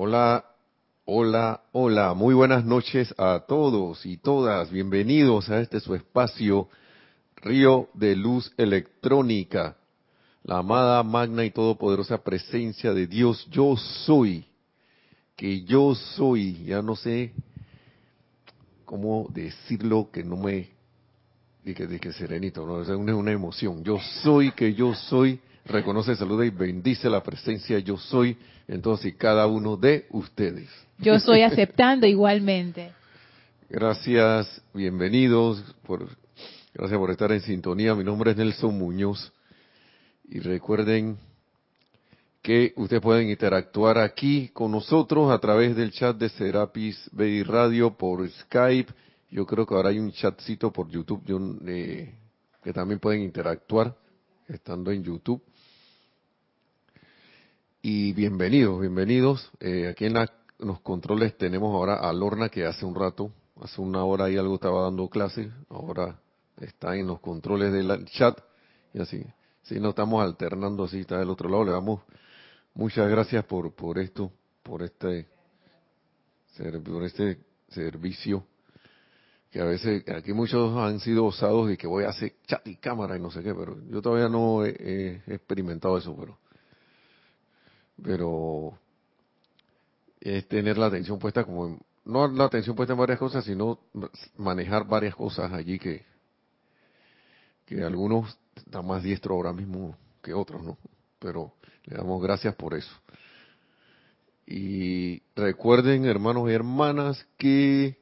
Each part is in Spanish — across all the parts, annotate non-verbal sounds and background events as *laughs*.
Hola, hola, hola. Muy buenas noches a todos y todas. Bienvenidos a este su espacio, Río de Luz Electrónica. La amada, magna y todopoderosa presencia de Dios, yo soy. Que yo soy. Ya no sé cómo decirlo que no me... De que, serenito, no es una emoción. Yo soy que yo soy reconoce, saluda y bendice la presencia yo soy en todos y cada uno de ustedes. Yo estoy *laughs* aceptando igualmente. Gracias, bienvenidos, por, gracias por estar en sintonía. Mi nombre es Nelson Muñoz y recuerden que ustedes pueden interactuar aquí con nosotros a través del chat de Serapis Bay Radio por Skype. Yo creo que ahora hay un chatcito por YouTube eh, que también pueden interactuar estando en YouTube y bienvenidos, bienvenidos. Eh, aquí en, los controles tenemos ahora a Lorna que hace un rato, hace una hora y algo estaba dando clase, ahora está en los controles del chat y así. Si no estamos alternando así, está del otro lado. Le damos muchas gracias por, por esto, por este, por este servicio que a veces aquí muchos han sido osados y que voy a hacer chat y cámara y no sé qué, pero yo todavía no he experimentado eso, pero pero es tener la atención puesta como no la atención puesta en varias cosas, sino manejar varias cosas allí que que algunos están más diestros ahora mismo que otros, ¿no? Pero le damos gracias por eso. Y recuerden, hermanos y hermanas, que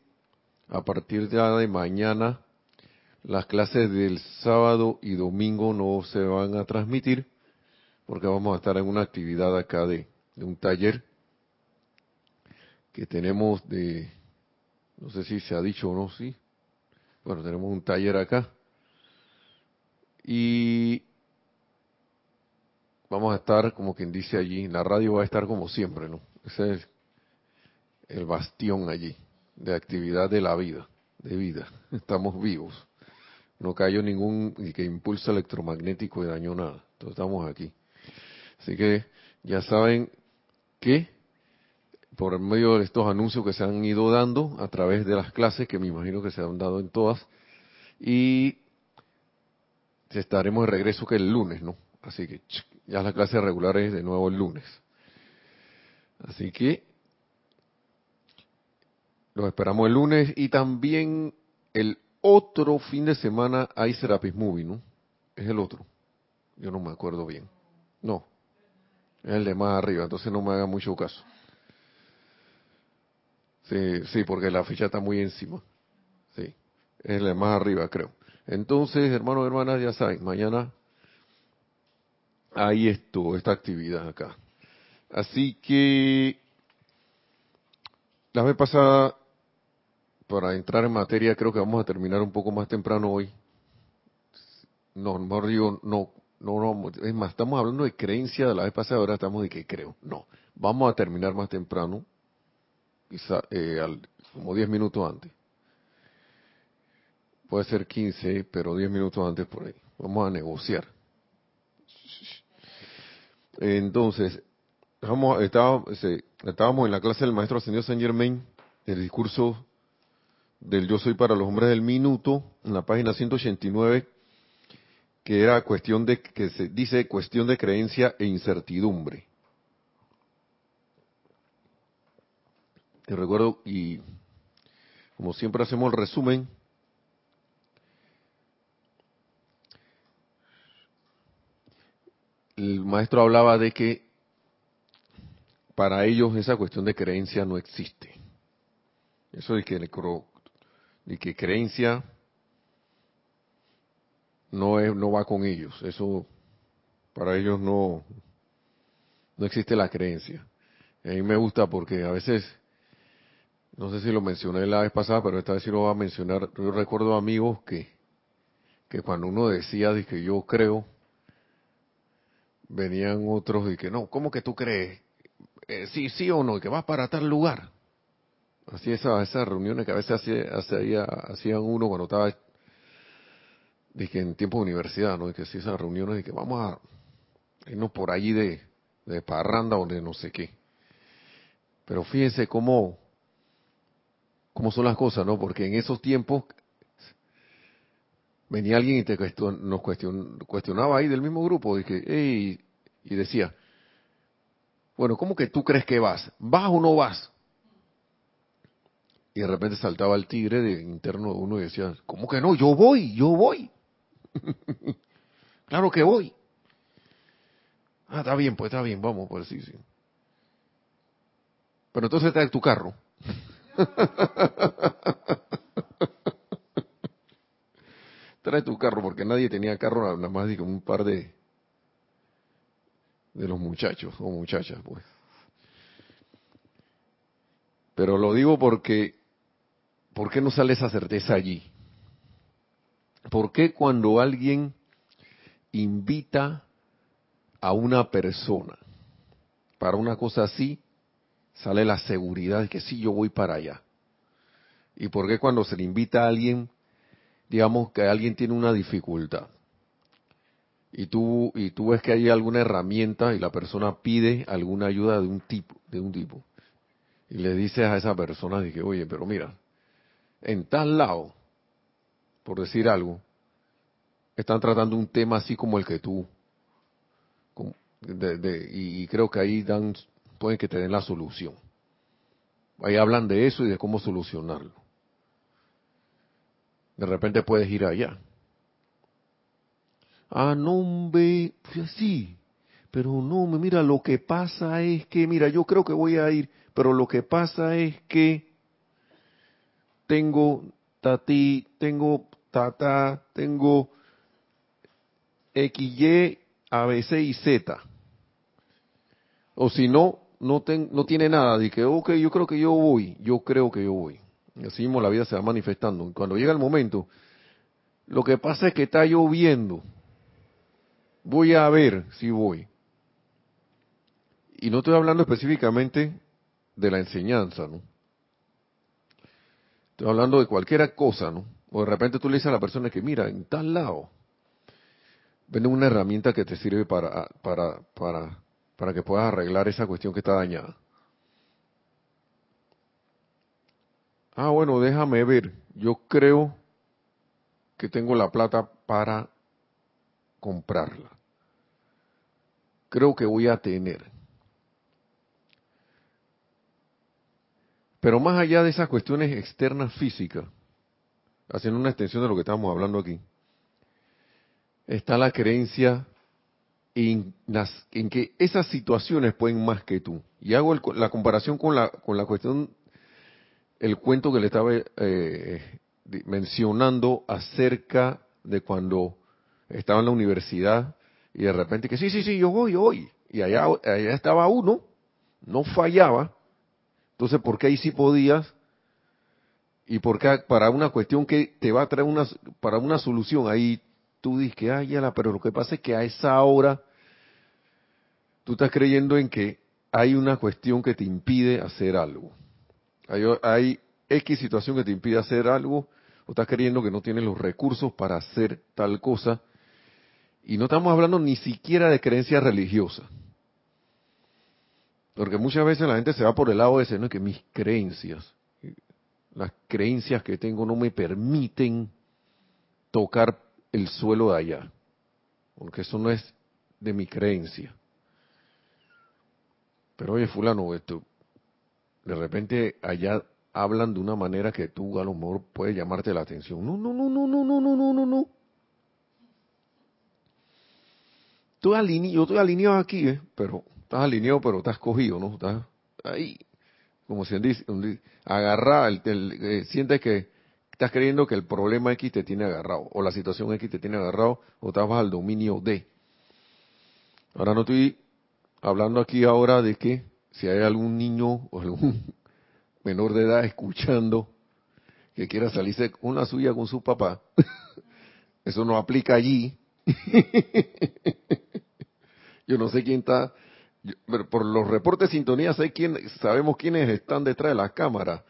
a partir de mañana las clases del sábado y domingo no se van a transmitir porque vamos a estar en una actividad acá de, un taller que tenemos de, no sé si se ha dicho o no, sí. Bueno, tenemos un taller acá. Y vamos a estar, como quien dice allí, la radio va a estar como siempre, ¿no? Ese es el bastión allí, de actividad de la vida, de vida. *laughs* Estamos vivos. No cayó ningún que impulso electromagnético y dañó nada. Entonces estamos aquí. Así que ya saben que por medio de estos anuncios que se han ido dando a través de las clases, que me imagino que se han dado en todas, y estaremos de regreso que el lunes, ¿no? Así que ya las clases regulares de nuevo el lunes. Así que los esperamos el lunes y también el otro fin de semana hay Serapis Movie, ¿no? Es el otro. Yo no me acuerdo bien. No, es el de más arriba, entonces no me haga mucho caso. Sí, sí, porque la ficha está muy encima. Sí, es el de más arriba, creo. Entonces, hermanos y hermanas, ya saben, mañana hay esto, esta actividad acá. Así que, la vez pasada, para entrar en materia, creo que vamos a terminar un poco más temprano hoy. No, mejor digo, no, no, no, es más, estamos hablando de creencia de la vez pasada, ahora estamos de que creo. No, vamos a terminar más temprano, quizá, eh, como 10 minutos antes. Puede ser 15, pero 10 minutos antes por ahí. Vamos a negociar. Entonces, estábamos, estábamos en la clase del maestro Ascendido Saint Germain, el discurso del Yo Soy para los Hombres del Minuto, en la página 189, que era cuestión de, que se dice cuestión de creencia e incertidumbre. Y recuerdo, y como siempre hacemos el resumen, el maestro hablaba de que para ellos esa cuestión de creencia no existe. Eso de que, de que creencia no, es, no va con ellos. Eso, para ellos no, no existe la creencia. a mí me gusta porque a veces, no sé si lo mencioné la vez pasada, pero esta vez sí lo voy a mencionar. Yo recuerdo amigos que, que cuando uno decía de que yo creo, venían otros y que no, ¿cómo que tú crees? Eh, sí, sí o no, que vas para tal lugar. Así esas, esas reuniones que a veces hacía, hacían uno cuando estaba que en tiempo de universidad, ¿no? De que si esas reuniones de que vamos a irnos por allí de, de parranda o de no sé qué. Pero fíjense cómo, cómo son las cosas, ¿no? Porque en esos tiempos venía alguien y te nos cuestionaba ahí del mismo grupo, y decía, bueno, ¿cómo que tú crees que vas? ¿Vas o no vas? Y de repente saltaba el tigre de interno de uno y decía, ¿cómo que no? Yo voy, yo voy. *laughs* claro que voy. Ah, está bien, pues está bien, vamos, pues sí, sí. Pero entonces en tu carro. *laughs* Trae tu carro, porque nadie tenía carro, nada más que un par de, de los muchachos o muchachas, pues. Pero lo digo porque, ¿por qué no sale esa certeza allí? ¿Por qué cuando alguien invita a una persona para una cosa así, sale la seguridad de que sí, yo voy para allá? ¿Y por qué cuando se le invita a alguien digamos que alguien tiene una dificultad y tú y tú ves que hay alguna herramienta y la persona pide alguna ayuda de un tipo de un tipo y le dices a esa persona dije oye pero mira en tal lado por decir algo están tratando un tema así como el que tú y, creo que ahí dan pueden que te den la solución ahí hablan de eso y de cómo solucionarlo de repente puedes ir allá. Ah, no, ve, sí, pero no, mira, lo que pasa es que, mira, yo creo que voy a ir, pero lo que pasa es que tengo tati, tengo tata, tengo XY, ABC y Z. O si no, no, tiene nada, que, ok, yo creo que yo voy, yo creo que yo voy. Y así mismo la vida se va manifestando. Cuando llega el momento, lo que pasa es que está lloviendo. Voy a ver si voy. Y no estoy hablando específicamente de la enseñanza, ¿no? Estoy hablando de cualquier cosa, ¿no? O de repente tú le dices a la persona que, mira, en tal lado, vende una herramienta que te sirve para, para, para, para que puedas arreglar esa cuestión que está dañada. Ah, bueno, déjame ver. Yo creo que tengo la plata para comprarla. Creo que voy a tener. Pero más allá de esas cuestiones externas físicas, haciendo una extensión de lo que estamos hablando aquí, está la creencia en, en que esas situaciones pueden más que tú. Y hago la comparación con la, con la cuestión el cuento que le estaba eh, mencionando acerca de cuando estaba en la universidad y de repente que sí, sí, sí, yo voy, voy. Y allá, allá estaba uno, no fallaba. Entonces, ¿por qué ahí sí podías? Y por qué para una cuestión que te va a traer una, para una solución, ahí tú dices que, ay, ya pero lo que pasa es que a esa hora tú estás creyendo en que hay una cuestión que te impide hacer algo. Hay, X situación que te impide hacer algo, o estás creyendo que no tienes los recursos para hacer tal cosa, y no estamos hablando ni siquiera de creencia religiosa. Porque muchas veces la gente se va por el lado de ese, no que mis creencias, las creencias que tengo no me permiten tocar el suelo de allá, porque eso no es de mi creencia. Pero oye, fulano, esto, de repente allá hablan de una manera que tú a lo mejor puede llamarte la atención. No, no, no, no, no, no, no, no, no, no. Tú yo estoy alineado aquí, ¿eh? pero estás alineado, pero estás cogido, ¿no? Estás ahí, como se dice, agarrado, el, eh, sientes que estás creyendo que el problema X te tiene agarrado, o la situación X te tiene agarrado, o estás al dominio D. Ahora no estoy hablando aquí ahora de que si hay algún niño o algún *laughs* menor de edad escuchando que quiera salirse con la suya con su papá, *laughs* eso no aplica allí. *laughs* Yo no sé quién está, por los reportes de sintonía sé quién, sabemos quiénes están detrás de las cámaras,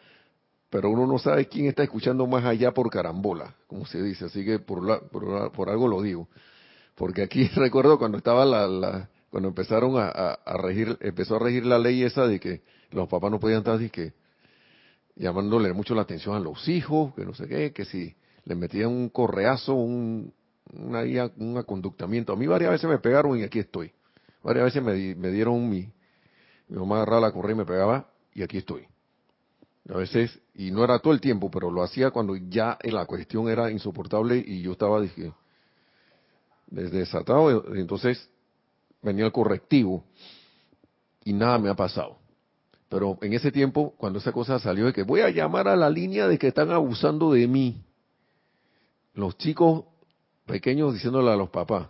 pero uno no sabe quién está escuchando más allá por carambola, como se dice, así que por, por, algo lo digo. Porque aquí *laughs* recuerdo cuando estaba la, cuando empezaron a, regir, empezó a regir la ley esa de que los papás no podían estar así que llamándole mucho la atención a los hijos, que no sé qué, que si le metían un correazo, un, una, un aconductamiento. A mí varias veces me pegaron y aquí estoy. Varias veces me, me dieron mi, mi mamá agarraba la correa y me pegaba y aquí estoy. A veces, y no era todo el tiempo, pero lo hacía cuando ya la cuestión era insoportable y yo estaba, dije, desatado, entonces venía el correctivo y nada me ha pasado. Pero en ese tiempo, cuando esa cosa salió de que voy a llamar a la línea de que están abusando de mí, los chicos pequeños diciéndole a los papás.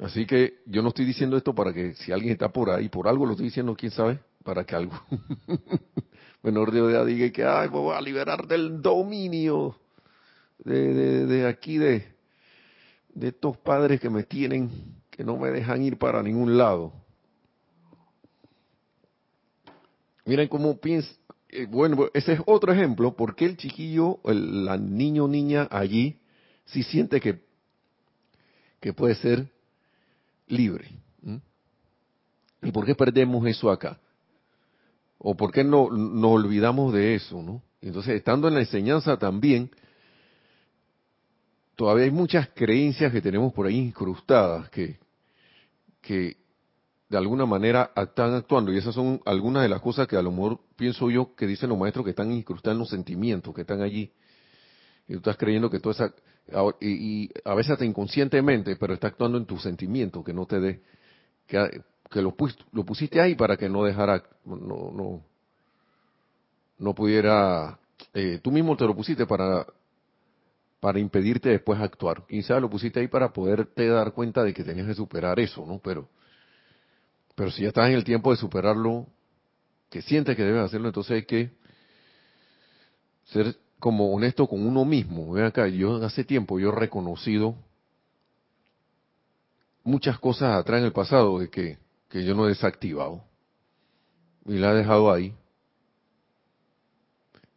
Así que yo no estoy diciendo esto para que si alguien está por ahí, por algo lo estoy diciendo, quién sabe, para que algo *laughs* menor de edad diga que ay, voy a liberar del dominio de, de, aquí, de, de estos padres que me tienen, que no me dejan ir para ningún lado. Miren cómo piensa, eh, bueno, ese es otro ejemplo, porque el chiquillo, el niño o niña allí, sí siente que, que puede ser libre. ¿Y por qué perdemos eso acá? ¿O por qué no nos olvidamos de eso? ¿no? Entonces, estando en la enseñanza también, todavía hay muchas creencias que tenemos por ahí incrustadas que, que de alguna manera están actuando. Y esas son algunas de las cosas que a lo mejor pienso yo que dicen los maestros que están incrustados en los sentimientos, que están allí. Y tú estás creyendo que toda esa... Y, a veces hasta inconscientemente, pero está actuando en tus sentimientos, que no te dé... Que, lo, lo pusiste ahí para que no dejara... No, no, no pudiera... Eh, tú mismo te lo pusiste para para impedirte después actuar. Quizás lo pusiste ahí para poderte dar cuenta de que tenías que superar eso, ¿no? Pero pero si ya estás en el tiempo de superarlo, que sientes que debes hacerlo, entonces hay que ser como honesto con uno mismo. Ven acá, yo hace tiempo yo he reconocido muchas cosas atrás en el pasado de que, que yo no he desactivado y la he dejado ahí.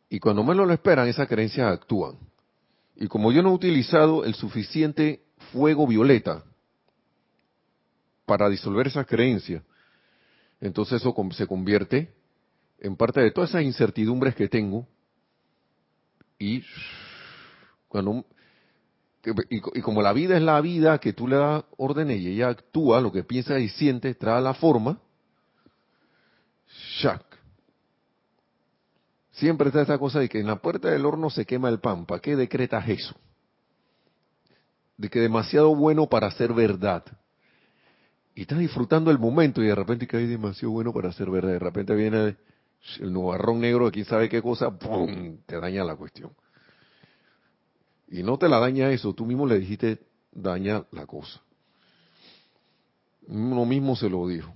Y cuando menos lo esperan, esas creencias actúan. Y como yo no he utilizado el suficiente fuego violeta para disolver esas creencias, entonces eso se convierte en parte de todas esas incertidumbres que tengo y cuando y, como la vida es la vida que tú le das órdenes y ella actúa, lo que piensa y siente, trae la forma, shack. Siempre está esta cosa de que en la puerta del horno se quema el pan. ¿Para qué decretas eso? De que demasiado bueno para ser verdad y estás disfrutando el momento y de repente que hay demasiado bueno para ser verdad. De repente viene el nubarrón negro de quién sabe qué cosa, ¡pum! te daña la cuestión. Y no te la daña eso, tú mismo le dijiste daña la cosa. Uno mismo se lo dijo.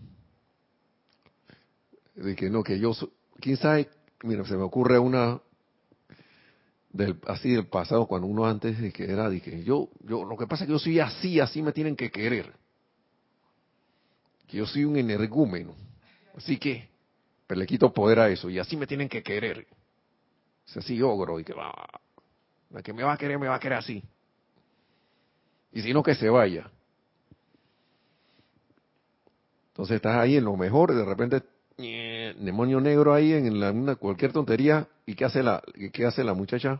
De que no, que yo, quién sabe, mira, se me ocurre una del así del pasado cuando uno antes de que era de que yo yo lo que pasa es que yo soy así, así me tienen que querer yo soy un energúmeno. Así que, le quito poder a eso y así me tienen que querer. Es así ogro y que va, la que me va a querer, me va a querer así. Y si no, que se vaya. Entonces estás ahí en lo mejor y de repente, demonio negro ahí en la, una, cualquier tontería. ¿Y qué hace la, qué hace la muchacha?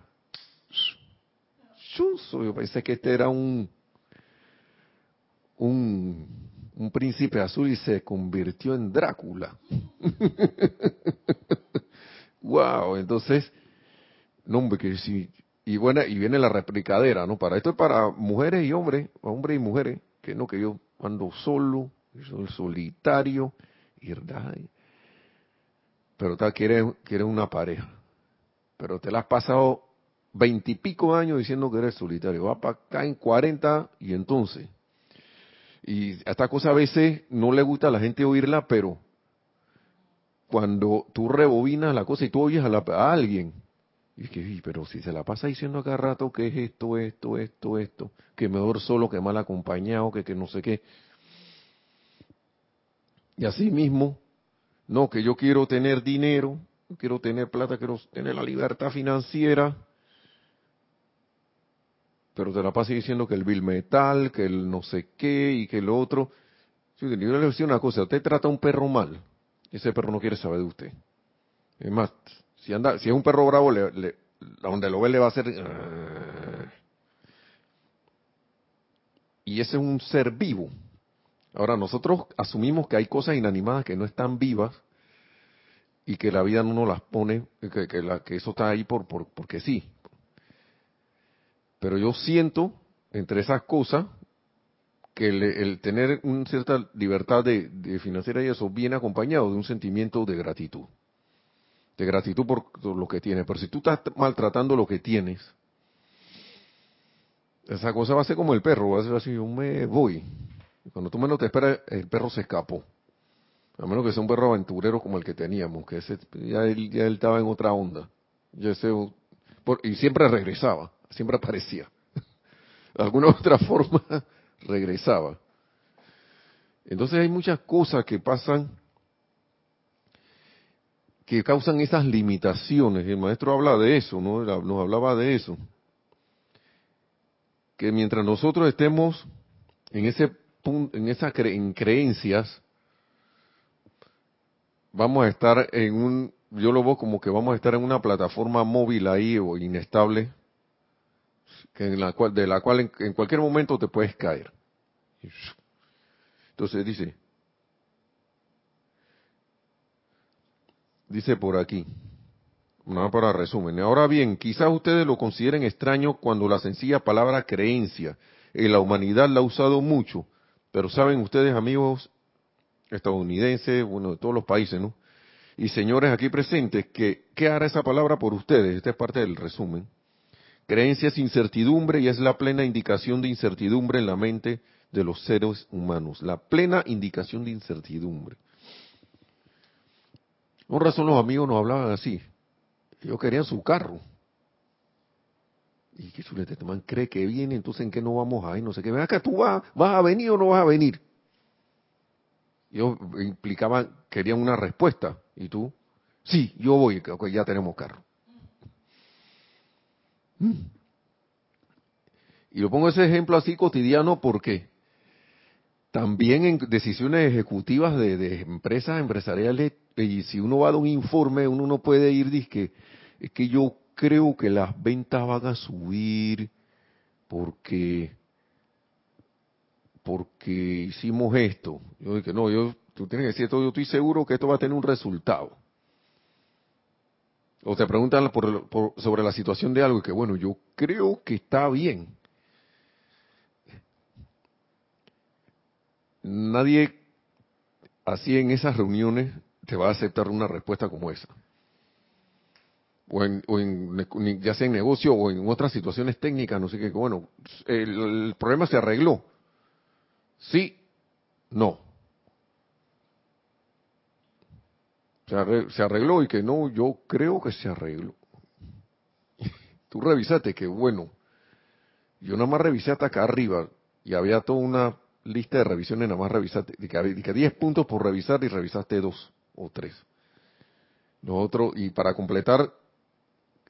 Yo pensé que este era un, un un príncipe azul y se convirtió en Drácula. *laughs* wow, entonces, no hombre, que si, y bueno, y viene la replicadera, ¿no? Para esto es para mujeres y hombres, hombres y mujeres, que no, que yo ando solo, soy solitario, y pero tal, quiere, quiere una pareja. Pero te la has pasado veintipico años diciendo que eres solitario. Va para acá en cuarenta y entonces, y esta cosa a veces no le gusta a la gente oírla, pero cuando tú rebobinas la cosa y tú oyes a, alguien, y es que, pero si se la pasa diciendo acá rato que es esto, esto, esto, esto, que mejor solo que mal acompañado, que que no sé qué. Y así mismo, no, que yo quiero tener dinero, quiero tener plata, quiero tener la libertad financiera, pero te la pasa diciendo que el bill metal, que el no sé qué y que el otro. Yo le voy a decir una cosa, usted trata a un perro mal ese perro no quiere saber de usted. Es más, si anda, si es un perro bravo, le, donde lo ve le va a hacer. Ah". y ese es un ser vivo. Ahora nosotros asumimos que hay cosas inanimadas que no están vivas y que la vida no nos las pone, que, que, eso está ahí por, por, porque sí. Pero yo siento entre esas cosas que el, tener una cierta libertad de, financiera y eso viene acompañado de un sentimiento de gratitud. De gratitud por lo que tienes. Pero si tú estás maltratando lo que tienes, esa cosa va a ser como el perro, va a ser así, yo me voy. cuando tú menos te esperas, el perro se escapó. A menos que sea un perro aventurero como el que teníamos, que ese, ya, él, ya él estaba en otra onda. y siempre regresaba, siempre aparecía. De alguna otra *laughs* forma regresaba. Entonces hay muchas cosas que pasan que causan esas limitaciones. El maestro habla de eso, ¿no? Nos hablaba de eso. Que mientras nosotros estemos en ese punto, en esas en creencias, vamos a estar en un, yo lo veo como que vamos a estar en una plataforma móvil ahí o inestable, que en la cual, de la cual en, cualquier momento te puedes caer. Entonces dice, dice por aquí, nada para resumen. Ahora bien, quizás ustedes lo consideren extraño cuando la sencilla palabra creencia en la humanidad la ha usado mucho, pero saben ustedes amigos estadounidenses, bueno, de todos los países, ¿no? Y señores aquí presentes, que, ¿qué hará esa palabra por ustedes? Esta es parte del resumen. Creencia es incertidumbre y es la plena indicación de incertidumbre en la mente de los seres humanos. La plena indicación de incertidumbre. Con razón los amigos nos hablaban así. Ellos querían su carro. Y que chulete, este cree que viene, entonces en qué no vamos a ir, no sé qué. Ven acá, tú vas, vas a venir o no vas a venir. Yo implicaban, querían una respuesta. ¿Y tú? Sí, yo voy, que ya tenemos carro. Y lo pongo ese ejemplo así cotidiano porque también en decisiones ejecutivas de, empresas empresariales, y si uno va a dar un informe, uno no puede ir, dice es que yo creo que las ventas van a subir porque porque hicimos esto. Yo dije, no, yo, tú tienes que decir esto, yo estoy seguro que esto va a tener un resultado. O te preguntan sobre la situación de algo y que, bueno, yo creo que está bien. Nadie así en esas reuniones te va a aceptar una respuesta como esa. O en, ya sea en negocio o en otras situaciones técnicas, no sé qué, bueno, el problema se arregló Sí, no. Se arregló y que no, yo creo que se arregló. *laughs* Tú revisaste que bueno, yo nada más revisé hasta acá arriba y había toda una lista de revisiones, nada más revisaste, de que, 10 puntos por revisar y revisaste dos o tres. Nosotros, y para completar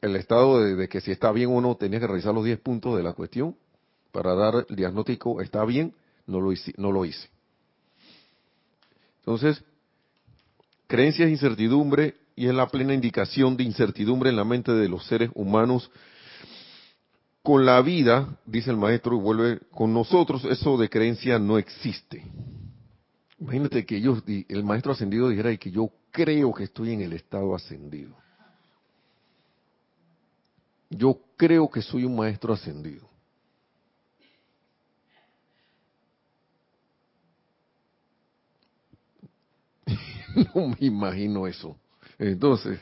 el estado de, de, que si está bien o no, tenías que revisar los 10 puntos de la cuestión para dar el diagnóstico, está bien, no lo hice. No lo hice. Entonces, creencia es incertidumbre y es la plena indicación de incertidumbre en la mente de los seres humanos. Con la vida, dice el maestro, y vuelve con nosotros, eso de creencia no existe. Imagínate que yo, el maestro ascendido dijera y que yo creo que estoy en el estado ascendido. Yo creo que soy un maestro ascendido. *laughs* no me imagino eso. Entonces,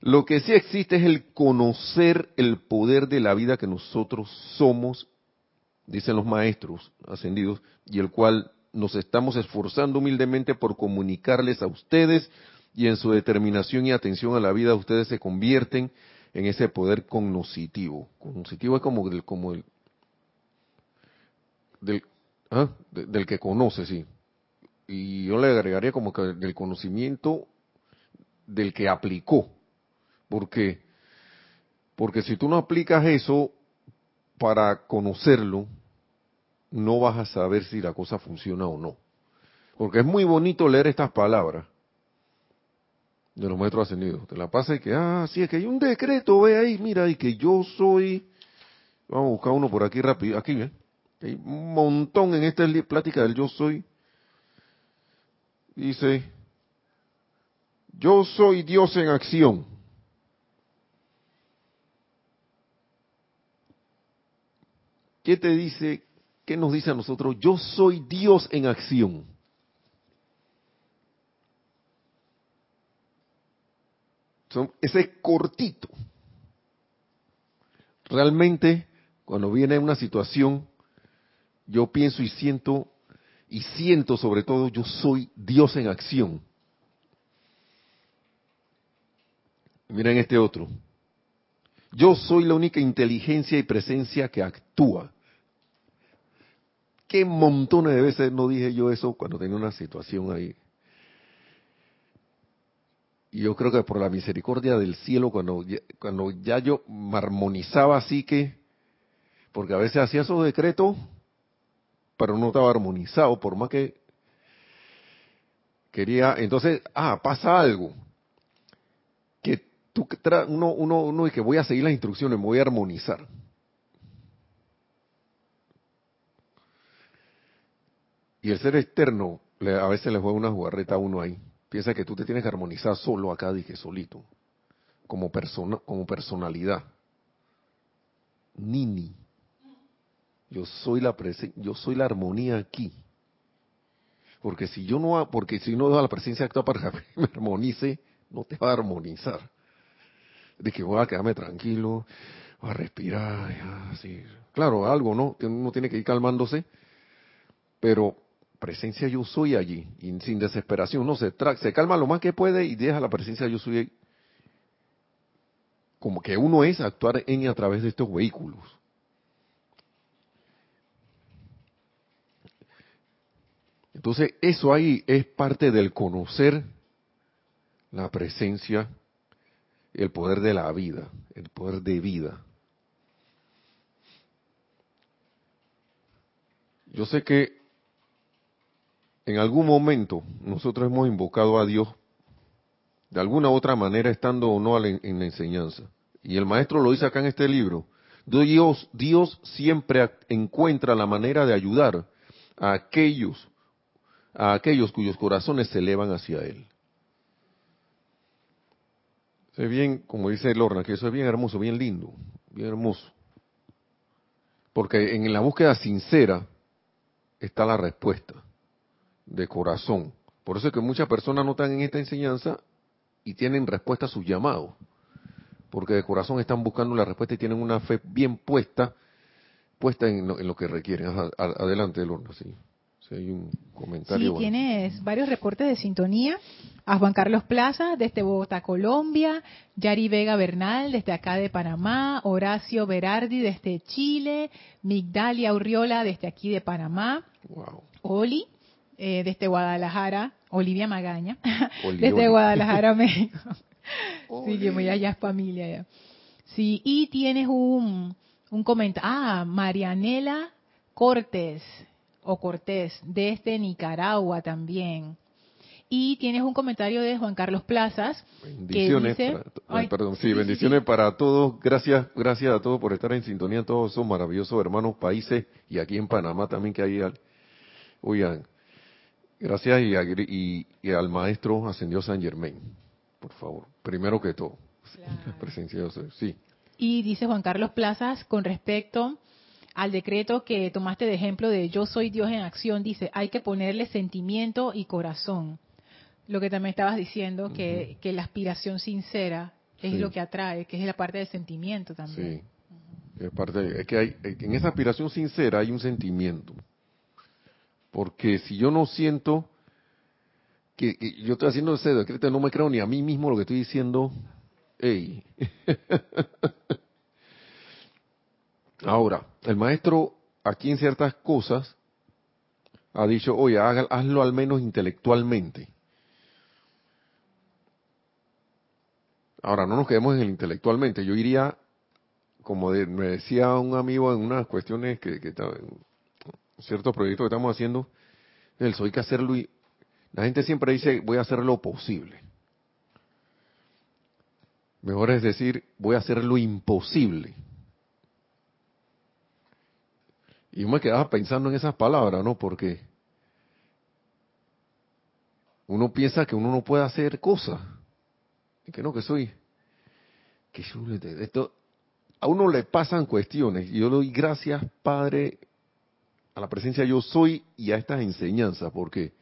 lo que sí existe es el conocer el poder de la vida que nosotros somos, dicen los maestros ascendidos, y el cual nos estamos esforzando humildemente por comunicarles a ustedes y en su determinación y atención a la vida ustedes se convierten en ese poder cognoscitivo. Cognoscitivo es como el, como el del, ¿ah? del que conoce, sí y yo le agregaría como que del conocimiento del que aplicó. porque Porque si tú no aplicas eso para conocerlo, no vas a saber si la cosa funciona o no. Porque es muy bonito leer estas palabras, de los maestros ascendidos. Te la pasa y que, ah, sí, es que hay un decreto, ve ahí, mira, y que yo soy, vamos a buscar uno por aquí rápido, aquí, ¿ve? Hay un montón en esta plática del yo soy. Dice, yo soy Dios en acción. ¿Qué te dice? ¿Qué nos dice a nosotros? Yo soy Dios en acción. ese cortito. Realmente, cuando viene una situación, yo pienso y siento, y siento sobre todo, yo soy Dios en acción. Miren este otro. Yo soy la única inteligencia y presencia que actúa. ¿Qué montones de veces no dije yo eso cuando tenía una situación ahí? Y yo creo que por la misericordia del cielo, cuando, cuando ya yo me armonizaba así que, porque a veces hacía esos decretos, pero no estaba armonizado, por más que quería, entonces, ah, pasa algo, que tú, uno, uno, uno que voy a seguir las instrucciones, me voy a armonizar. Y el ser externo, a veces le juega una jugarreta a uno ahí. Piensa que tú te tienes que armonizar solo acá, dije, solito, como persona, como personalidad. Nini. Yo soy la yo soy la armonía aquí. Porque si yo no, porque si no da la presencia activa para que *laughs* me armonice, no te va a armonizar. De que voy a quedarme tranquilo, voy a respirar, así. Claro, algo, ¿no? Uno tiene que ir calmándose, pero presencia yo soy allí, y sin desesperación, no se, se calma lo más que puede y deja la presencia yo soy como que uno es actuar en y a través de estos vehículos. Entonces, eso ahí es parte del conocer la presencia, el poder de la vida, el poder de vida. Yo sé que en algún momento nosotros hemos invocado a Dios de alguna u otra manera estando o no en la enseñanza. Y el maestro lo dice acá en este libro. Dios, Dios siempre encuentra la manera de ayudar a aquellos, a aquellos cuyos corazones se elevan hacia Él. Es bien, como dice Lorna, que eso es bien hermoso, bien lindo, bien hermoso. Porque en la búsqueda sincera está la respuesta de corazón. Por eso es que muchas personas no están en esta enseñanza y tienen respuesta a sus llamados. Porque de corazón están buscando la respuesta y tienen una fe bien puesta, puesta en lo, que requieren. Adelante, Lorna, sí. Si hay un comentario. Sí, tienes varios reportes de sintonía. A Juan Carlos Plaza, desde Bogotá, Colombia. Yari Vega Bernal, desde acá de Panamá. Horacio Berardi, desde Chile. Migdalia Urriola, desde aquí de Panamá. Wow. Oli, eh, desde Guadalajara, Olivia Magaña, *laughs* desde Guadalajara, *laughs* México. sí, que ya, es familia ya. Sí, y tienes un, un comentario. Ah, Marianela Cortés, o Cortés, desde Nicaragua también. Y tienes un comentario de Juan Carlos Plazas bendiciones que dice, para, perdón, sí, bendiciones para todos. Gracias, gracias a todos por estar en sintonía todos esos maravillosos hermanos países y aquí en Panamá también que hay. Oigan, Gracias y, al maestro ascendió San Germain, por favor, primero que todo. *laughs* Presencia de sí. Y dice Juan Carlos Plazas con respecto al decreto que tomaste de ejemplo de yo soy Dios en acción, dice, hay que ponerle sentimiento y corazón. Lo que también estabas diciendo, que, la aspiración sincera es lo que atrae, que es la parte del sentimiento también. Sí, es parte, es que hay, en esa aspiración sincera hay un sentimiento. Porque si yo no siento que, yo estoy haciendo ese decreto, no me creo ni a mí mismo lo que estoy diciendo, hey. *laughs* Ahora, el maestro aquí en ciertas cosas ha dicho, oye, hazlo al menos intelectualmente. Ahora, no nos quedemos en el intelectualmente. Yo iría, como me decía un amigo en unas cuestiones que, que, ciertos proyectos que estamos haciendo, el hay que hacerlo y la gente siempre dice voy a hacer lo posible. Mejor es decir, voy a hacer lo imposible. Y yo me quedaba pensando en esas palabras, ¿no? Porque uno piensa que uno no puede hacer cosas. Y que no, que soy. Que esto, a uno le pasan cuestiones. Y yo le doy gracias, Padre, a la presencia yo soy y a estas enseñanzas, porque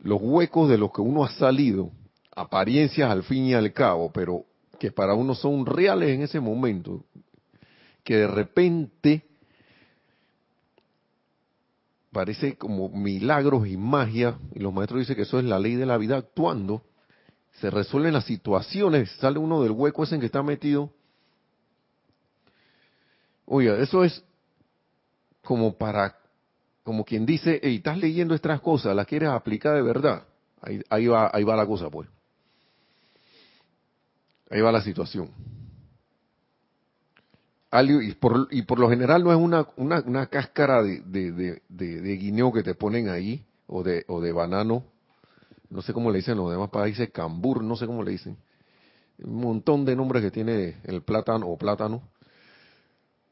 los huecos de los que uno ha salido, apariencias al fin y al cabo, pero que para uno son reales en ese momento, que de repente parece como milagros y magia, y los maestros dicen que eso es la ley de la vida actuando, se resuelven las situaciones, sale uno del hueco ese en que está metido. Oiga, eso es como para, como quien dice, hey, estás leyendo estas cosas, las quieres aplicar de verdad. Ahí, ahí, va, ahí va la cosa, pues. Ahí va la situación. Y por, y por lo general no es una, una, una cáscara de, de, de, guineo que te ponen ahí, o de, o de banano, no sé cómo le dicen los demás países, cambur, no sé cómo le dicen. Un montón de nombres que tiene el plátano o plátano.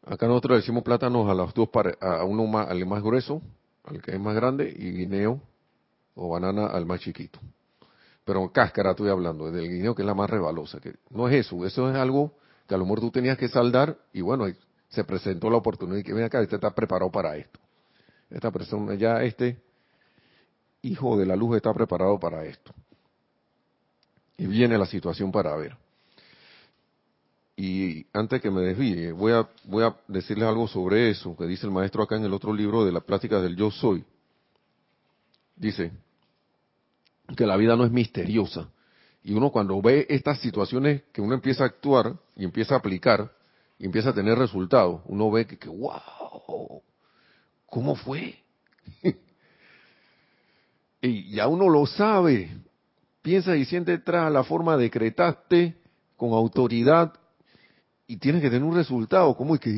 Acá nosotros decimos plátanos a los dos, a uno más, al más grueso, al que es más grande, y guineo o banana al más chiquito. Pero cáscara estoy hablando, del guineo que es la más rebalosa. Que no es eso, eso es algo que a lo mejor tú tenías que saldar y bueno, se presentó la oportunidad y que ven acá, este está preparado para esto. Esta persona, ya este hijo de la luz está preparado para esto. Y viene la situación para ver. Y antes que me desvíe, voy a, voy a decirles algo sobre eso que dice el maestro acá en el otro libro de la plática del yo soy. Dice que la vida no es misteriosa, y uno cuando ve estas situaciones que uno empieza a actuar y empieza a aplicar y empieza a tener resultados, uno ve que, wow, ¿cómo fue? *laughs* y ya uno lo sabe. Piensa y siente detrás la forma decretaste con autoridad y tienes que tener un resultado. ¿Cómo es que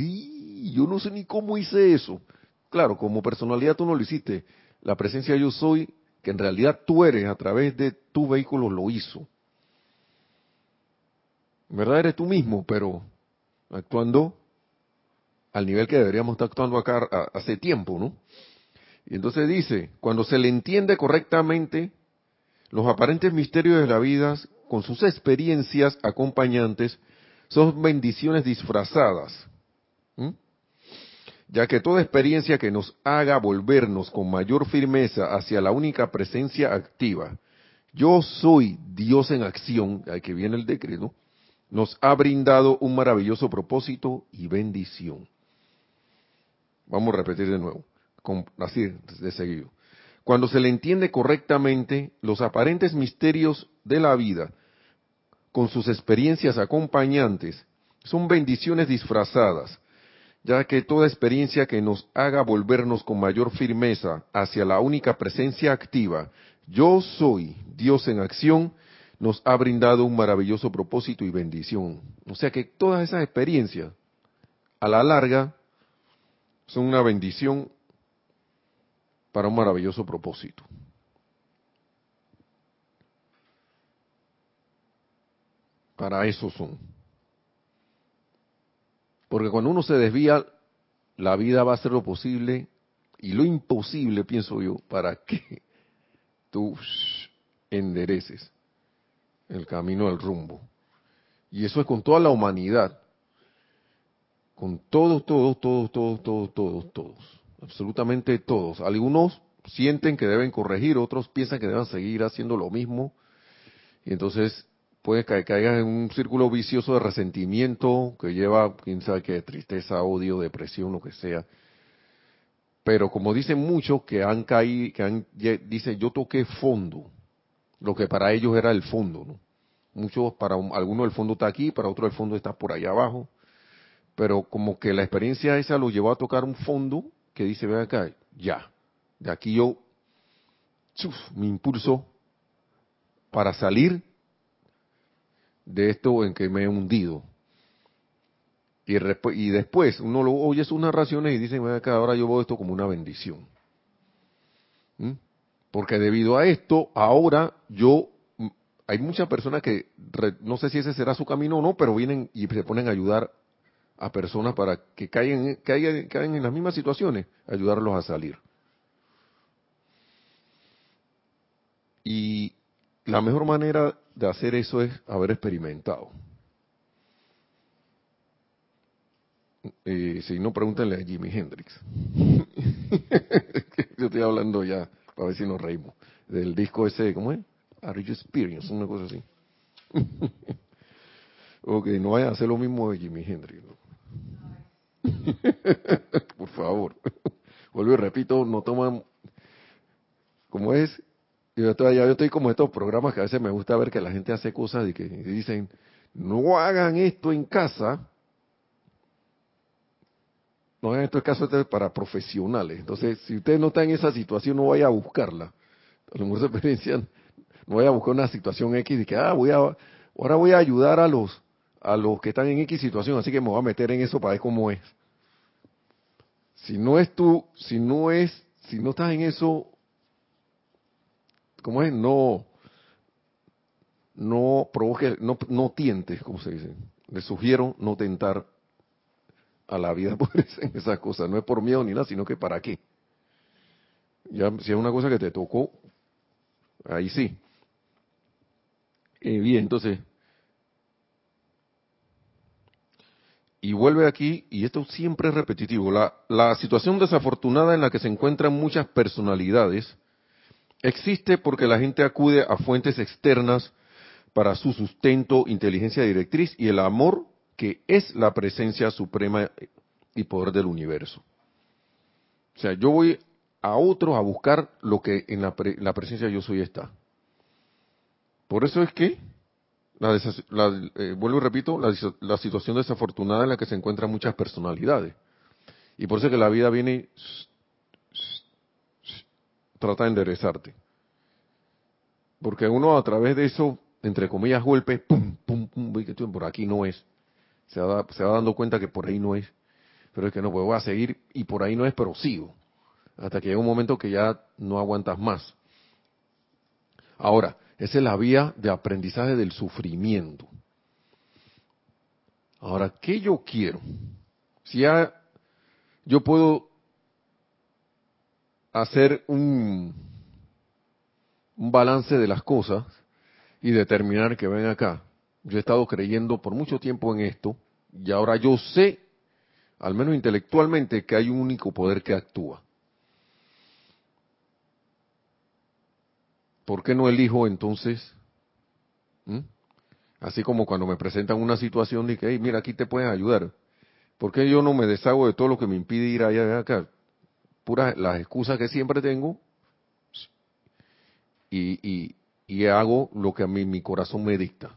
yo no sé ni cómo hice eso? Claro, como personalidad tú no lo hiciste. La presencia yo soy, que en realidad tú eres a través de tu vehículo, lo hizo verdad eres tú mismo, pero actuando al nivel que deberíamos estar actuando acá hace tiempo, ¿no? Y entonces dice, cuando se le entiende correctamente los aparentes misterios de la vida con sus experiencias acompañantes, son bendiciones disfrazadas. Ya que toda experiencia que nos haga volvernos con mayor firmeza hacia la única presencia activa, yo soy Dios en acción, ahí que viene el decreto, nos ha brindado un maravilloso propósito y bendición. Vamos a repetir de nuevo, así de seguido. Cuando se le entiende correctamente los aparentes misterios de la vida, con sus experiencias acompañantes, son bendiciones disfrazadas, ya que toda experiencia que nos haga volvernos con mayor firmeza hacia la única presencia activa, yo soy Dios en acción, nos ha brindado un maravilloso propósito y bendición. O sea que todas esas experiencias, a la larga, son una bendición para un maravilloso propósito. Para eso son. Porque cuando uno se desvía, la vida va a hacer lo posible y lo imposible, pienso yo, para que tú endereces el camino del rumbo. Y eso es con toda la humanidad. Con todos, todos, todos, todos, todos, todos, todos. Absolutamente todos. Algunos sienten que deben corregir, otros piensan que deben seguir haciendo lo mismo. Y entonces puede que caigan en un círculo vicioso de resentimiento que lleva, quién sabe qué, tristeza, odio, depresión, lo que sea. Pero como dicen muchos que han caído, que han, dicen yo toqué fondo lo que para ellos era el fondo. ¿no? Muchos, para algunos el fondo está aquí, para otros el fondo está por allá abajo, pero como que la experiencia esa lo llevó a tocar un fondo que dice, ve acá, ya, de aquí yo me impulso para salir de esto en que me he hundido. Y, y después uno lo oye sus narraciones y dice, acá, ahora yo veo esto como una bendición. ¿Mm? Porque debido a esto, ahora yo hay muchas personas que, no sé si ese será su camino o no, pero vienen y se ponen a ayudar a personas para que caigan, caigan, caigan en las mismas situaciones, ayudarlos a salir. Y la mejor manera de hacer eso es haber experimentado. Eh, si no, pregúntenle a Jimi Hendrix. *laughs* Yo estoy hablando ya, para ver si nos reímos, del disco ese, ¿cómo es? Are You Experience, una cosa así. *laughs* ok, no vayan a hacer lo mismo de Jimi Hendrix. *laughs* Por favor. *laughs* Vuelvo y repito, no toman, como es, yo estoy, yo estoy como estos programas que a veces me gusta ver que la gente hace cosas y que dicen, no hagan esto en casa. No hagan esto en casa para profesionales. Entonces, si usted no está en esa situación, no vaya a buscarla. A lo mejor se *laughs* experiencian, no vaya a buscar una situación X y que, ah, voy a, ahora voy a ayudar a los, a los que están en X situación, así que me voy a meter en eso para ver cómo es. Si no es tú, si no es, si no estás en eso, ¿cómo es? No, no provoque, no, no tientes, como se dice. Le sugiero no tentar a la vida *laughs* por esas cosas. No es por miedo ni nada, sino que para qué. Ya, si es una cosa que te tocó, ahí sí. Eh, bien, entonces, y vuelve aquí, y esto siempre es repetitivo, la, la, situación desafortunada en la que se encuentran muchas personalidades existe porque la gente acude a fuentes externas para su sustento, inteligencia directriz y el amor que es la presencia suprema y poder del universo. O sea, yo voy a otros a buscar lo que en la, la presencia yo soy está. Por eso es que, eh, vuelvo y repito, la, situación desafortunada en la que se encuentran muchas personalidades. Y por eso es que la vida viene trata de enderezarte. Porque uno a través de eso, entre comillas, golpes, pum, pum, pum, por aquí no es. Se va, se va dando cuenta que por ahí no es. Pero es que no, pues voy a seguir y por ahí no es, pero sigo. Hasta que llega un momento que ya no aguantas más. Ahora, esa es la vía de aprendizaje del sufrimiento. Ahora, ¿qué yo quiero? Si ya yo puedo hacer un, un balance de las cosas y determinar que ven acá. Yo he estado creyendo por mucho tiempo en esto y ahora yo sé, al menos intelectualmente, que hay un único poder que actúa. ¿Por qué no elijo entonces? Así como cuando me presentan una situación de que, hey, mira, aquí te pueden ayudar. ¿Por qué yo no me deshago de todo lo que me impide ir allá acá? Puras las excusas que siempre tengo y, y, hago lo que a mí mi corazón me dicta.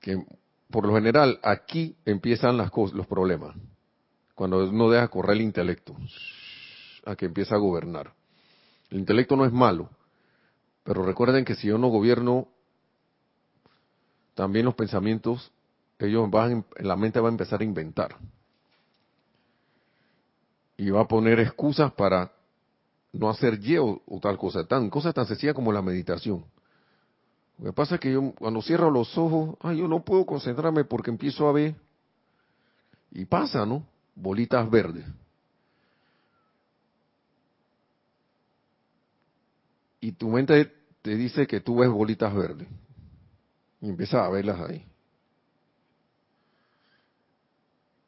Que por lo general aquí empiezan las cosas, los problemas. Cuando uno deja correr el intelecto, a que empieza a gobernar. El intelecto no es malo, pero recuerden que si yo no gobierno, también los pensamientos, ellos van, la mente va a empezar a inventar. Y va a poner excusas para no hacer yo o, tal cosa, tan cosas tan sencillas como la meditación. Lo que pasa es que yo cuando cierro los ojos, ay, yo no puedo concentrarme porque empiezo a ver y pasa, ¿no? Bolitas verdes. y tu mente te dice que tú ves bolitas verdes y empiezas a verlas ahí.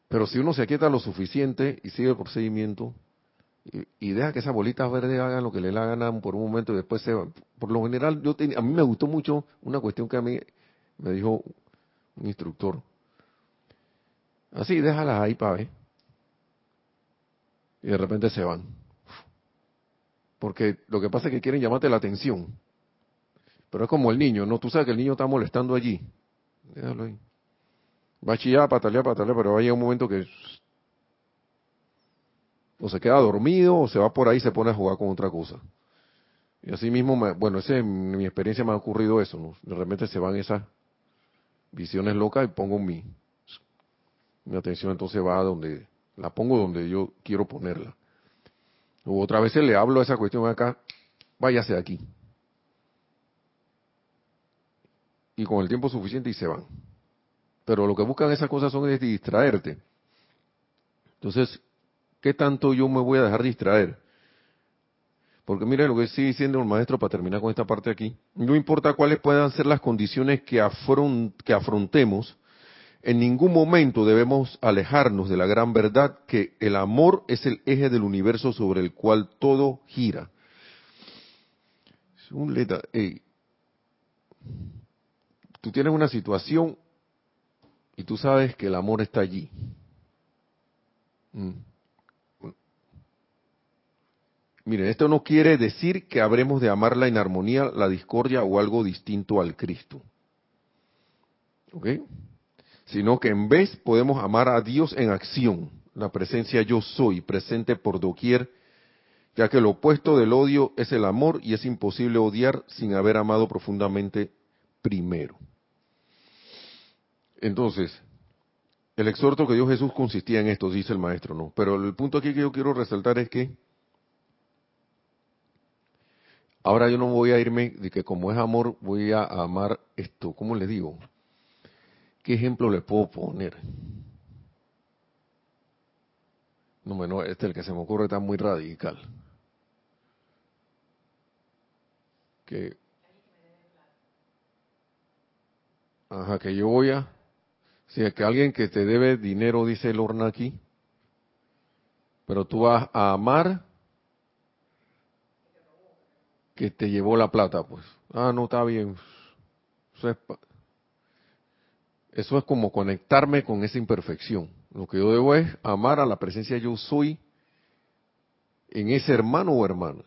Pero si uno se aquieta lo suficiente y sigue el procedimiento y, deja que esas bolitas verdes hagan lo que le hagan por un momento y después se van. Por lo general, yo a mí me gustó mucho una cuestión que a mí me dijo un instructor. Así, déjalas ahí para ver. Y de repente se van. Porque lo que pasa es que quieren llamarte la atención. Pero es como el niño, ¿no? Tú sabes que el niño está molestando allí. Déjalo ahí. Va a chillar, patalear, patalear, pero va un momento que o se queda dormido o se va por ahí y se pone a jugar con otra cosa. Y así mismo, bueno, ese, en mi experiencia me ha ocurrido eso, ¿no? De repente se van esas visiones locas y pongo mi, mi atención entonces va a donde, la pongo donde yo quiero ponerla. O otra vez le hablo a esa cuestión acá, váyase de aquí. y con el tiempo suficiente y se van. Pero lo que buscan esas cosas son es distraerte. Entonces, ¿qué tanto yo me voy a dejar distraer? Porque mire lo que sigue diciendo el maestro para terminar con esta parte aquí. No importa cuáles puedan ser las condiciones que, afrontemos, en ningún momento debemos alejarnos de la gran verdad que el amor es el eje del universo sobre el cual todo gira. Un leta, tú tienes una situación y tú sabes que el amor está allí. Mm. Miren, esto no quiere decir que habremos de amar la inarmonía, la discordia o algo distinto al Cristo. ¿Ok? Sino que en vez podemos amar a Dios en acción, la presencia yo soy, presente por doquier, ya que lo opuesto del odio es el amor y es imposible odiar sin haber amado profundamente primero. Entonces, el exhorto que dio Jesús consistía en esto, dice el maestro, ¿no? Pero el punto aquí que yo quiero resaltar es que ahora yo no voy a irme de que como es amor voy a amar esto, ¿cómo le digo? ¿Qué ejemplo le puedo poner? No, bueno, este el que se me ocurre está muy radical. Que Ajá, que yo voy a si es que alguien que te debe dinero, dice el horno aquí, pero tú vas a amar que te llevó la plata, pues. Ah, no, está bien. Eso es, eso es como conectarme con esa imperfección. Lo que yo debo es amar a la presencia yo soy en ese hermano o hermana.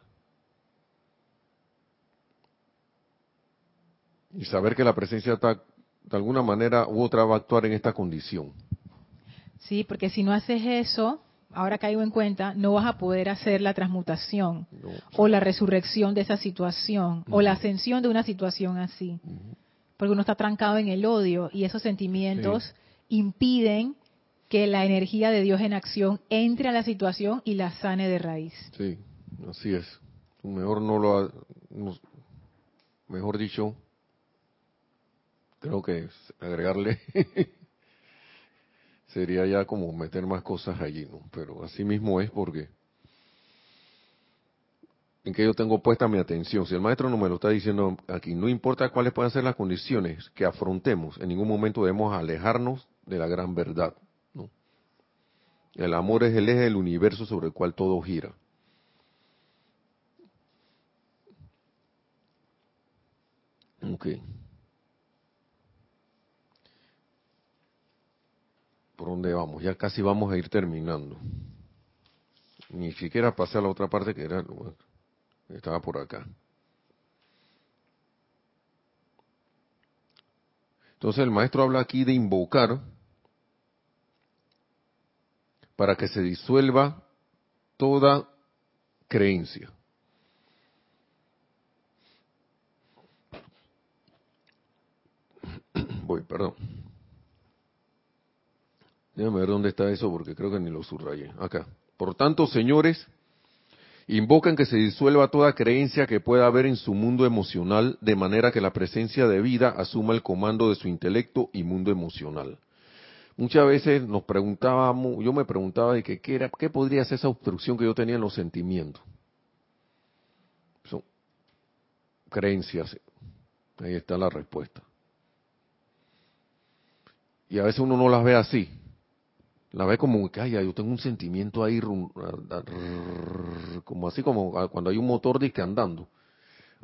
Y saber que la presencia está de alguna manera u otra va a actuar en esta condición. Sí, porque si no haces eso, ahora caigo en cuenta, no vas a poder hacer la transmutación o la resurrección de esa situación o la ascensión de una situación así. Porque uno está trancado en el odio y esos sentimientos impiden que la energía de Dios en acción entre a la situación y la sane de raíz. Sí, así es. Mejor no lo, mejor dicho, creo que agregarle *laughs* sería ya como meter más cosas allí, ¿no? Pero así mismo es porque en que yo tengo puesta mi atención. Si el maestro no me lo está diciendo aquí, no importa cuáles puedan ser las condiciones que afrontemos, en ningún momento debemos alejarnos de la gran verdad. El amor es el eje del universo sobre el cual todo gira. Okay. Dónde vamos. Ya casi vamos a ir terminando. Ni siquiera pasé a la otra parte que era estaba por acá. Entonces el maestro habla aquí de invocar para que se disuelva toda creencia. Voy, perdón. Déjame ver dónde está eso porque creo que ni lo subrayé. Acá. Por tanto, señores, invocan que se disuelva toda creencia que pueda haber en su mundo emocional de manera que la presencia de vida asuma el comando de su intelecto y mundo emocional. Muchas veces nos preguntábamos, yo me preguntaba de qué, era, qué podría ser esa obstrucción que yo tenía en los sentimientos. Son creencias. Ahí está la respuesta. Y a veces uno no las ve así la ve como que, ay, yo tengo un sentimiento ahí, como así como cuando hay un motor disque andando.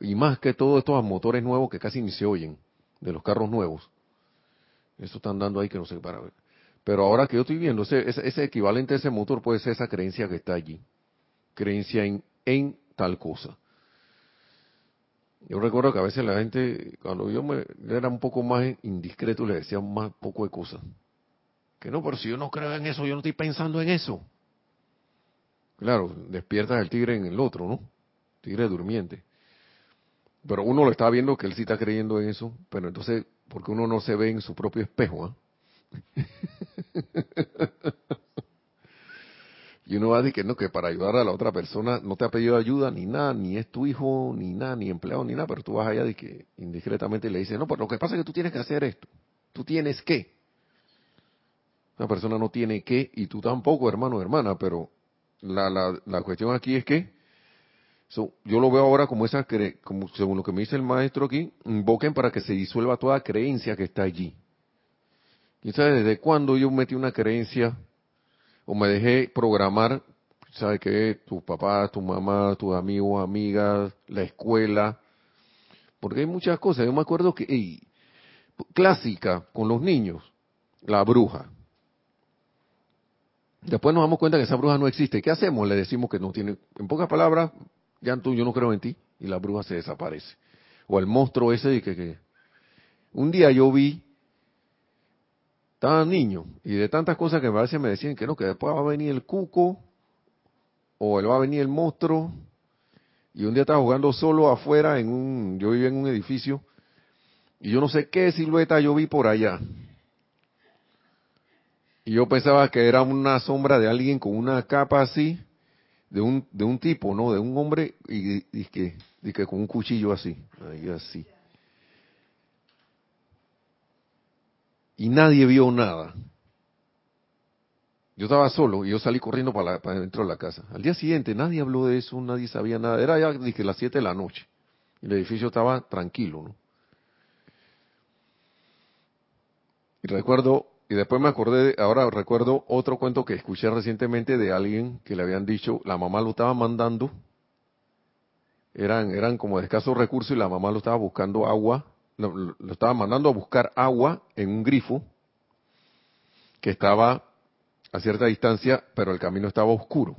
Y más que todo estos motores nuevos que casi ni se oyen, de los carros nuevos. Eso está andando ahí que no sé para. Pero ahora que yo estoy viendo, ese, ese, equivalente a ese motor puede ser esa creencia que está allí. Creencia en, en tal cosa. Yo recuerdo que a veces la gente, cuando yo me, era un poco más indiscreto, le decía más poco de cosas. Que no, pero si yo no creo en eso, yo no estoy pensando en eso. Claro, despiertas el tigre en el otro, ¿no? Tigre durmiente. Pero uno lo está viendo que él sí está creyendo en eso, pero entonces, porque uno no se ve en su propio espejo, ¿ah? *laughs* Y uno va a decir que no, que para ayudar a la otra persona no te ha pedido ayuda ni nada, ni es tu hijo, ni nada, ni empleado, ni nada, pero tú vas allá y que indiscretamente le dices, no, pero lo que pasa es que tú tienes que hacer esto. Tú tienes que. Una persona no tiene que, y tú tampoco, hermano hermana, pero la, la, la cuestión aquí es que yo lo veo ahora como esa, como según lo que me dice el maestro aquí, invoquen para que se disuelva toda creencia que está allí. ¿Quién sabe desde cuándo yo metí una creencia o me dejé programar, sabe qué? Tu papá, tu mamá, tus amigos, amigas, la escuela, porque hay muchas cosas. Yo me acuerdo que, clásica con los niños, la bruja. Después nos damos cuenta que esa bruja no existe. ¿Qué hacemos? Le decimos que no tiene, en pocas palabras, ya tú, yo no creo en ti, y la bruja se desaparece. O el monstruo ese que, que un día yo vi estaba niño y de tantas cosas que a veces me decían que no, que después va a venir el cuco o él va a venir el monstruo. Y un día estaba jugando solo afuera en un, yo vivía en un edificio y yo no sé qué silueta yo vi por allá. Y yo pensaba que era una sombra de alguien con una capa así, de un, de un tipo, ¿no? De un hombre y, y que, y que con un cuchillo así, así. y nadie vio nada. Yo estaba solo y yo salí corriendo para, dentro de la casa. Al día siguiente nadie habló de eso, nadie sabía nada. Era ya dije, las 7 de la noche. Y el edificio estaba tranquilo, ¿no? Y recuerdo, y después me acordé, ahora recuerdo otro cuento que escuché recientemente de alguien que le habían dicho, la mamá lo estaba mandando, eran, eran como de escasos recursos y la mamá lo estaba buscando agua lo, estaba mandando a buscar agua en un grifo que estaba a cierta distancia, pero el camino estaba oscuro.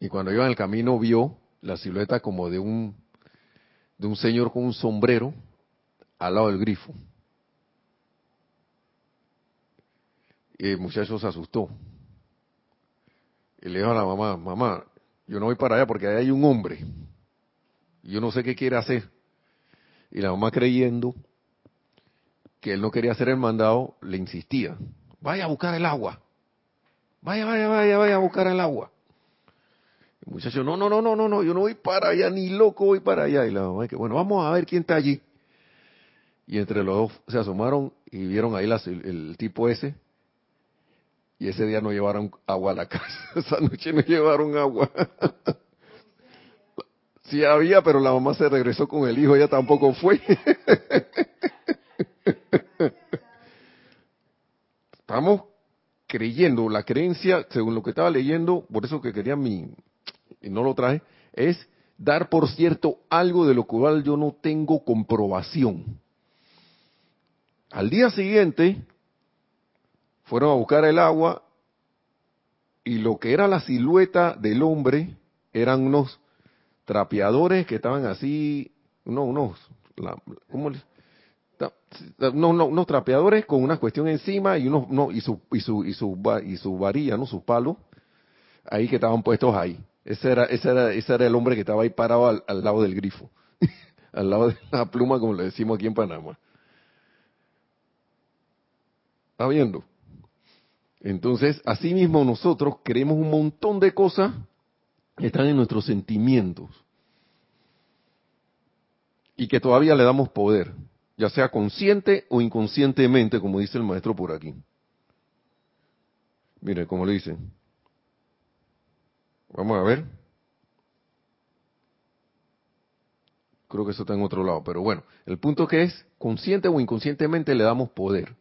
Y cuando iba en el camino vio la silueta como de un de un señor con un sombrero al lado del grifo. El muchacho se asustó. Y le dijo a la mamá, mamá, yo no voy para allá porque ahí hay un hombre. Yo no sé qué quiere hacer. Y la mamá creyendo que él no quería hacer el mandado, le insistía, vaya a buscar el agua. Vaya, vaya, vaya, vaya a buscar el agua. El muchacho, no, no, no, no, no, no, yo no voy para allá, ni loco voy para allá. Y la mamá, que bueno, vamos a ver quién está allí. Y entre los dos se asomaron y vieron ahí el, tipo ese. Y ese día no llevaron agua a la casa. *laughs* Esa noche no llevaron agua. *laughs* Sí había, pero la mamá se regresó con el hijo, ella tampoco fue. *laughs* Estamos creyendo, la creencia, según lo que estaba leyendo, por eso que quería mi, y no lo traje, es dar por cierto algo de lo cual yo no tengo comprobación. Al día siguiente, fueron a buscar el agua y lo que era la silueta del hombre eran unos trapeadores que estaban así, no, unos, ¿cómo no, no, unos trapeadores con una cuestión encima y unos, no, y su, y su, y su, y su varilla, ¿no? Sus palos, ahí que estaban puestos ahí. Ese era, ese era, ese era el hombre que estaba ahí parado al, al lado del grifo. *laughs* al lado de la pluma, como le decimos aquí en Panamá. ¿Está viendo? Entonces, así mismo nosotros creemos un montón de cosas están en nuestros sentimientos y que todavía le damos poder, ya sea consciente o inconscientemente, como dice el maestro por aquí. Mire, como le dicen. Vamos a ver. Creo que eso está en otro lado, pero bueno, el punto que es, consciente o inconscientemente le damos poder.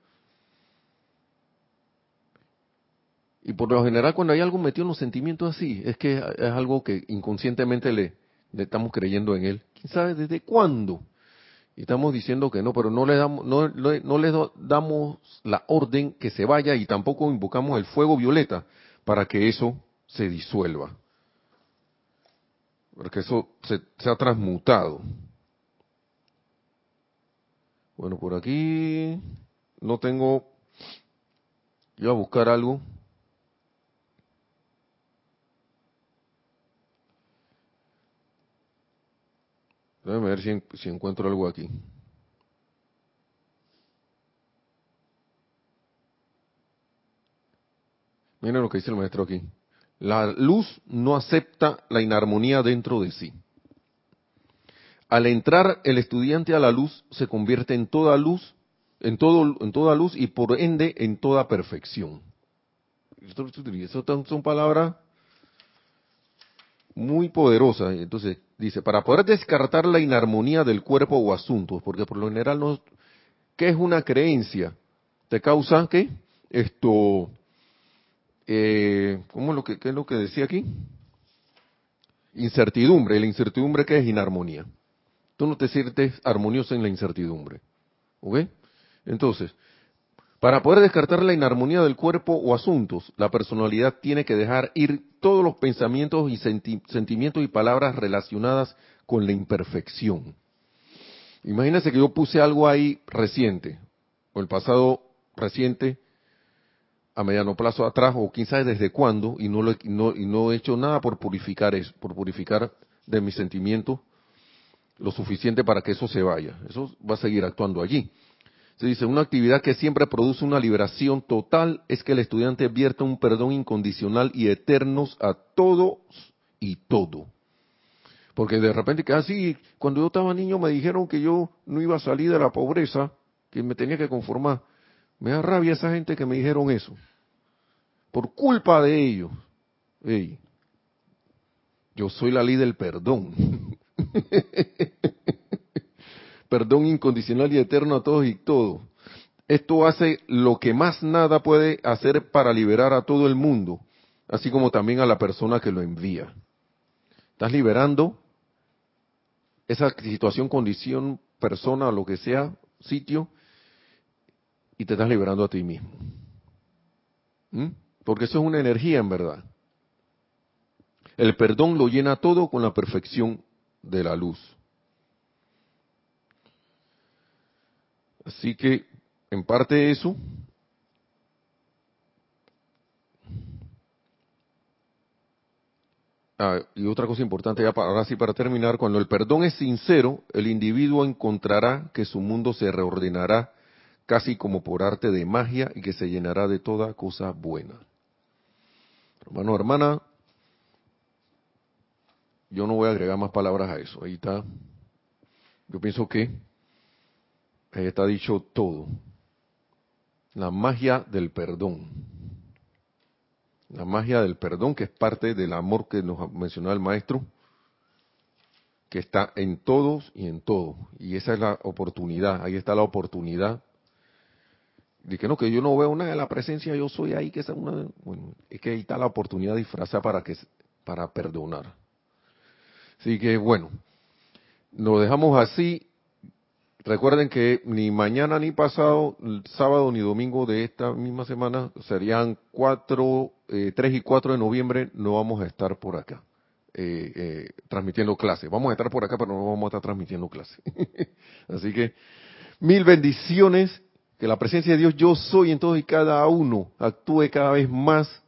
Y por lo general cuando hay algo metido en los sentimientos así, es que es algo que inconscientemente le, estamos creyendo en él. ¿Quién sabe desde cuándo? Y estamos diciendo que no, pero no le damos, no, no le damos la orden que se vaya y tampoco invocamos el fuego violeta para que eso se disuelva. Porque eso se, se ha transmutado. Bueno, por aquí no tengo, yo a buscar algo Déjame ver si, encuentro algo aquí. Miren lo que dice el maestro aquí. La luz no acepta la inarmonía dentro de sí. Al entrar el estudiante a la luz, se convierte en toda luz, en, todo, en toda luz y por ende en toda perfección. Eso son palabras muy poderosas. Entonces, dice, para poder descartar la inarmonía del cuerpo o asuntos, porque por lo general no, ¿qué es una creencia? Te causa, ¿qué? Esto, eh, ¿cómo es lo que, qué es lo que decía aquí? Incertidumbre. La incertidumbre que es inarmonía. Tú no te sientes armonioso en la incertidumbre. ¿Ok? Entonces, para poder descartar la inarmonía del cuerpo o asuntos, la personalidad tiene que dejar ir todos los pensamientos y sentimientos y palabras relacionadas con la imperfección. Imagínense que yo puse algo ahí reciente, o el pasado reciente, a mediano plazo atrás o sabe desde cuándo y no, no, y no he hecho nada por purificar eso, por purificar de mis sentimientos lo suficiente para que eso se vaya. Eso va a seguir actuando allí. Se dice, una actividad que siempre produce una liberación total es que el estudiante vierta un perdón incondicional y eternos a todos y todo. Porque de repente que así, ah, cuando yo estaba niño me dijeron que yo no iba a salir de la pobreza, que me tenía que conformar. Me da rabia esa gente que me dijeron eso. Por culpa de ellos. yo soy la ley del perdón. *laughs* perdón incondicional y eterno a todos y todo. Esto hace lo que más nada puede hacer para liberar a todo el mundo, así como también a la persona que lo envía. Estás liberando esa situación, condición, persona, lo que sea, sitio, y te estás liberando a ti mismo. ¿Mm? Porque eso es una energía en verdad. El perdón lo llena todo con la perfección de la luz. Así que, en parte eso, ah, y otra cosa importante ya para, ahora sí para terminar, cuando el perdón es sincero, el individuo encontrará que su mundo se reordenará casi como por arte de magia y que se llenará de toda cosa buena. Hermano, hermana, yo no voy a agregar más palabras a eso. Ahí está. Yo pienso que ahí está dicho todo. La magia del perdón. La magia del perdón, que es parte del amor que nos mencionó el maestro, que está en todos y en todo. Y esa es la oportunidad, ahí está la oportunidad de que no, que yo no veo nada de la presencia, yo soy ahí, que es bueno, es que ahí está la oportunidad disfrazada para que, para perdonar. Así que bueno, lo dejamos así. Recuerden que ni mañana ni pasado, sábado ni domingo de esta misma semana, serían 4, eh, 3 y 4 de noviembre, no vamos a estar por acá. Eh, eh, transmitiendo clases. Vamos a estar por acá, pero no vamos a estar transmitiendo clases. *laughs* Así que mil bendiciones que la presencia de Dios yo soy en todos y cada uno actúe cada vez más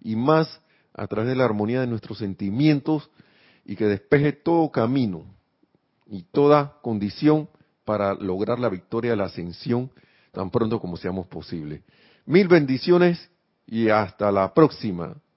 y más a través de la armonía de nuestros sentimientos y que despeje todo camino y toda condición para lograr la victoria de la ascensión tan pronto como seamos posible. Mil bendiciones y hasta la próxima.